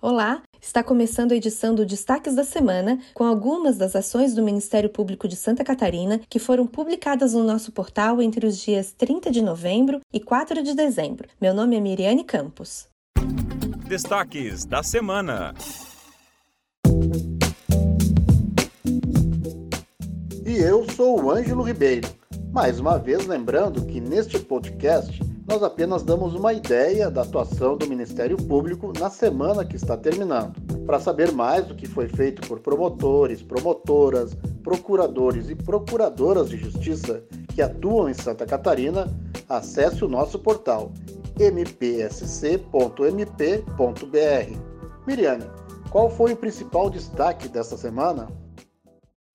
Olá, está começando a edição do Destaques da Semana com algumas das ações do Ministério Público de Santa Catarina que foram publicadas no nosso portal entre os dias 30 de novembro e 4 de dezembro. Meu nome é Miriane Campos. Destaques da Semana. E eu sou o Ângelo Ribeiro. Mais uma vez lembrando que neste podcast nós apenas damos uma ideia da atuação do Ministério Público na semana que está terminando. Para saber mais do que foi feito por promotores, promotoras, procuradores e procuradoras de justiça que atuam em Santa Catarina, acesse o nosso portal mpsc.mp.br. Miriane, qual foi o principal destaque desta semana?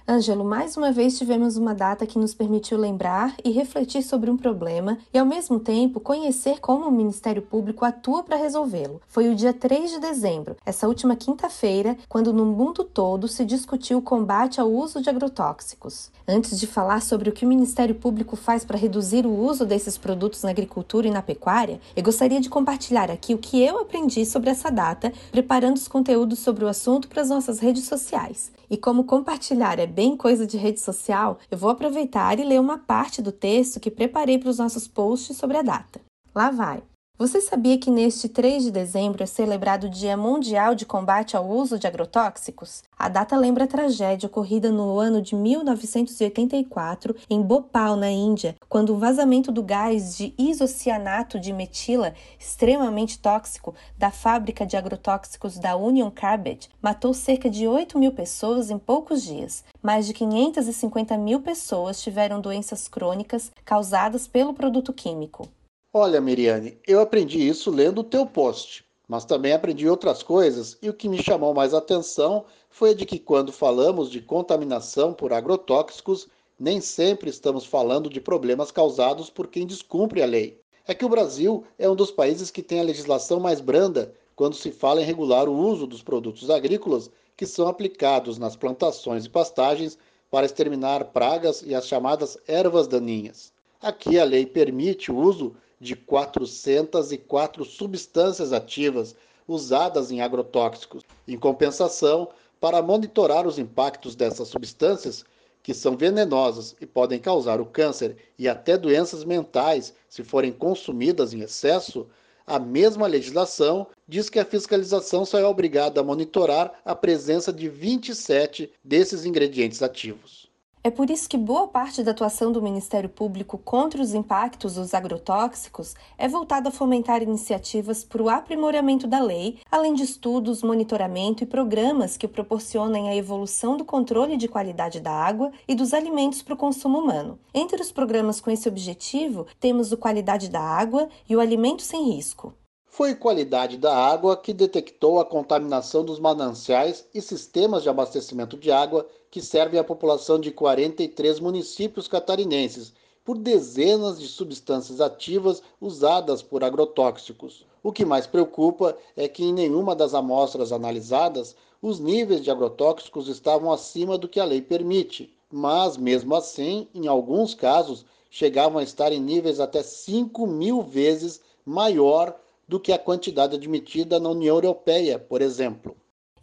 Ângelo, mais uma vez tivemos uma data que nos permitiu lembrar e refletir sobre um problema e, ao mesmo tempo, conhecer como o Ministério Público atua para resolvê-lo. Foi o dia 3 de dezembro, essa última quinta-feira, quando no mundo todo se discutiu o combate ao uso de agrotóxicos. Antes de falar sobre o que o Ministério Público faz para reduzir o uso desses produtos na agricultura e na pecuária, eu gostaria de compartilhar aqui o que eu aprendi sobre essa data, preparando os conteúdos sobre o assunto para as nossas redes sociais. E como compartilhar é bem coisa de rede social, eu vou aproveitar e ler uma parte do texto que preparei para os nossos posts sobre a data. Lá vai! Você sabia que neste 3 de dezembro é celebrado o Dia Mundial de Combate ao Uso de Agrotóxicos? A data lembra a tragédia ocorrida no ano de 1984 em Bhopal, na Índia, quando o vazamento do gás de isocianato de metila, extremamente tóxico, da fábrica de agrotóxicos da Union Carbide, matou cerca de 8 mil pessoas em poucos dias. Mais de 550 mil pessoas tiveram doenças crônicas causadas pelo produto químico. Olha, Miriane, eu aprendi isso lendo o teu post, mas também aprendi outras coisas e o que me chamou mais atenção foi de que quando falamos de contaminação por agrotóxicos, nem sempre estamos falando de problemas causados por quem descumpre a lei. É que o Brasil é um dos países que tem a legislação mais branda quando se fala em regular o uso dos produtos agrícolas que são aplicados nas plantações e pastagens para exterminar pragas e as chamadas ervas daninhas. Aqui a lei permite o uso de 404 substâncias ativas usadas em agrotóxicos. Em compensação, para monitorar os impactos dessas substâncias, que são venenosas e podem causar o câncer e até doenças mentais se forem consumidas em excesso, a mesma legislação diz que a fiscalização só é obrigada a monitorar a presença de 27 desses ingredientes ativos. É por isso que boa parte da atuação do Ministério Público contra os impactos dos agrotóxicos é voltada a fomentar iniciativas para o aprimoramento da lei, além de estudos, monitoramento e programas que proporcionem a evolução do controle de qualidade da água e dos alimentos para o consumo humano. Entre os programas com esse objetivo, temos o Qualidade da Água e o Alimento Sem Risco. Foi qualidade da água que detectou a contaminação dos mananciais e sistemas de abastecimento de água que servem à população de 43 municípios catarinenses por dezenas de substâncias ativas usadas por agrotóxicos. O que mais preocupa é que em nenhuma das amostras analisadas os níveis de agrotóxicos estavam acima do que a lei permite, mas mesmo assim, em alguns casos, chegavam a estar em níveis até 5 mil vezes maior do que a quantidade admitida na União Europeia, por exemplo.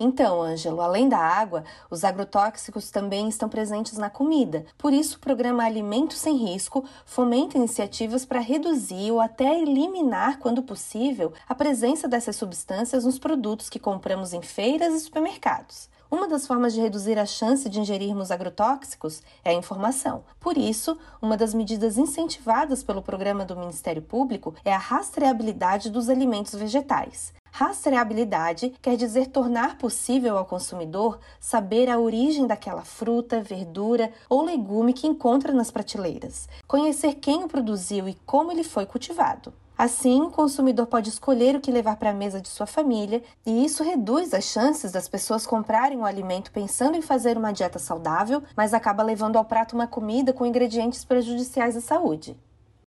Então, Ângelo, além da água, os agrotóxicos também estão presentes na comida. Por isso, o programa Alimento Sem Risco fomenta iniciativas para reduzir ou até eliminar, quando possível, a presença dessas substâncias nos produtos que compramos em feiras e supermercados. Uma das formas de reduzir a chance de ingerirmos agrotóxicos é a informação. Por isso, uma das medidas incentivadas pelo programa do Ministério Público é a rastreabilidade dos alimentos vegetais. Rastreabilidade quer dizer tornar possível ao consumidor saber a origem daquela fruta, verdura ou legume que encontra nas prateleiras, conhecer quem o produziu e como ele foi cultivado. Assim, o consumidor pode escolher o que levar para a mesa de sua família, e isso reduz as chances das pessoas comprarem o alimento pensando em fazer uma dieta saudável, mas acaba levando ao prato uma comida com ingredientes prejudiciais à saúde.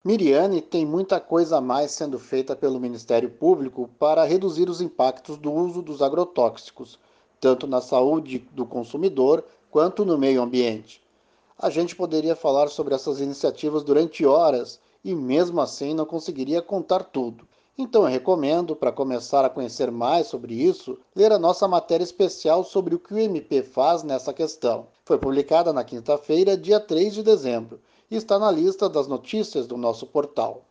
Miriane tem muita coisa a mais sendo feita pelo Ministério Público para reduzir os impactos do uso dos agrotóxicos, tanto na saúde do consumidor quanto no meio ambiente. A gente poderia falar sobre essas iniciativas durante horas e mesmo assim não conseguiria contar tudo. Então eu recomendo, para começar a conhecer mais sobre isso, ler a nossa matéria especial sobre o que o MP faz nessa questão. Foi publicada na quinta-feira, dia 3 de dezembro, e está na lista das notícias do nosso portal.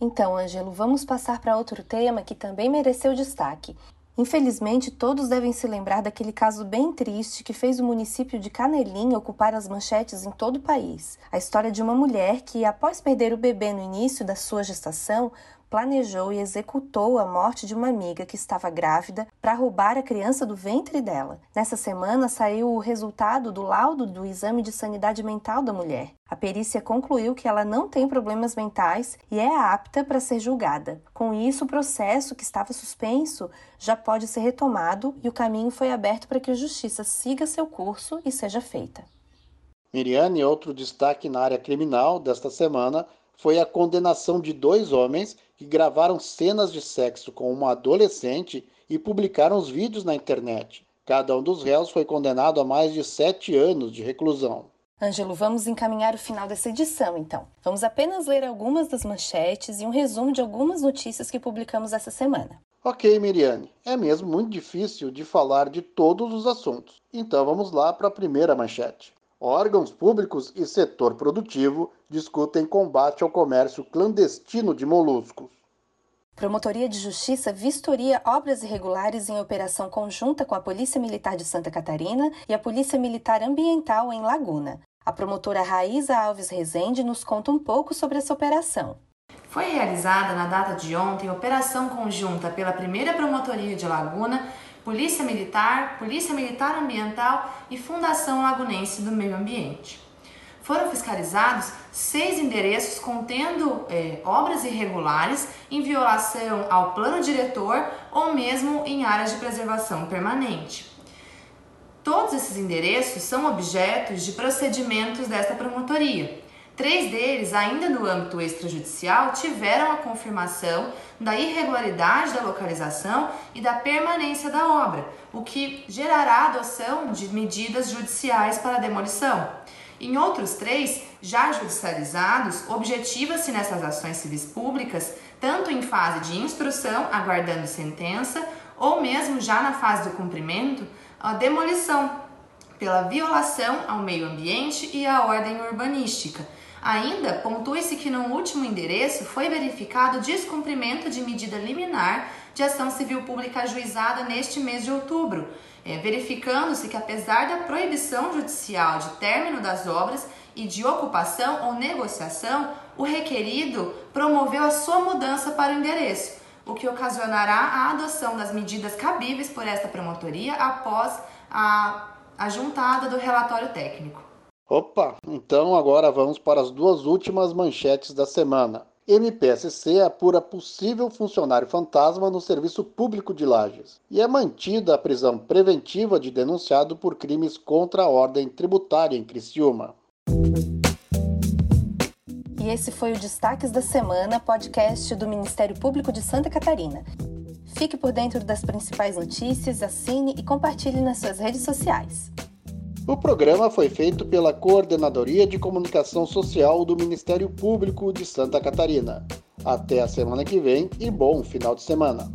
Então, Ângelo, vamos passar para outro tema que também mereceu destaque. Infelizmente, todos devem se lembrar daquele caso bem triste que fez o município de Canelim ocupar as manchetes em todo o país. A história de uma mulher que, após perder o bebê no início da sua gestação, planejou e executou a morte de uma amiga que estava grávida para roubar a criança do ventre dela. Nessa semana saiu o resultado do laudo do exame de sanidade mental da mulher. A perícia concluiu que ela não tem problemas mentais e é apta para ser julgada. Com isso, o processo que estava suspenso já pode ser retomado e o caminho foi aberto para que a justiça siga seu curso e seja feita. Miriane, outro destaque na área criminal desta semana foi a condenação de dois homens que gravaram cenas de sexo com uma adolescente e publicaram os vídeos na internet. Cada um dos réus foi condenado a mais de sete anos de reclusão. Ângelo, vamos encaminhar o final dessa edição, então. Vamos apenas ler algumas das manchetes e um resumo de algumas notícias que publicamos essa semana. Ok, Miriane, é mesmo muito difícil de falar de todos os assuntos. Então vamos lá para a primeira manchete. Órgãos públicos e setor produtivo discutem combate ao comércio clandestino de moluscos. Promotoria de Justiça vistoria obras irregulares em operação conjunta com a Polícia Militar de Santa Catarina e a Polícia Militar Ambiental em Laguna. A promotora Raíza Alves Rezende nos conta um pouco sobre essa operação. Foi realizada na data de ontem operação conjunta pela primeira Promotoria de Laguna Polícia Militar, Polícia Militar Ambiental e Fundação Lagunense do Meio Ambiente. Foram fiscalizados seis endereços contendo é, obras irregulares em violação ao plano diretor ou mesmo em áreas de preservação permanente. Todos esses endereços são objetos de procedimentos desta promotoria Três deles, ainda no âmbito extrajudicial, tiveram a confirmação da irregularidade da localização e da permanência da obra, o que gerará a adoção de medidas judiciais para demolição. Em outros três, já judicializados, objetiva-se nessas ações civis públicas, tanto em fase de instrução, aguardando sentença, ou mesmo já na fase do cumprimento, a demolição pela violação ao meio ambiente e à ordem urbanística Ainda pontue-se que no último endereço foi verificado descumprimento de medida liminar de ação civil pública ajuizada neste mês de outubro, é, verificando-se que apesar da proibição judicial de término das obras e de ocupação ou negociação, o requerido promoveu a sua mudança para o endereço, o que ocasionará a adoção das medidas cabíveis por esta promotoria após a, a juntada do relatório técnico. Opa, então agora vamos para as duas últimas manchetes da semana. MPSC apura possível funcionário fantasma no Serviço Público de Lages e é mantida a prisão preventiva de denunciado por crimes contra a ordem tributária em Criciúma. E esse foi o Destaques da Semana, podcast do Ministério Público de Santa Catarina. Fique por dentro das principais notícias, assine e compartilhe nas suas redes sociais. O programa foi feito pela Coordenadoria de Comunicação Social do Ministério Público de Santa Catarina. Até a semana que vem e bom final de semana.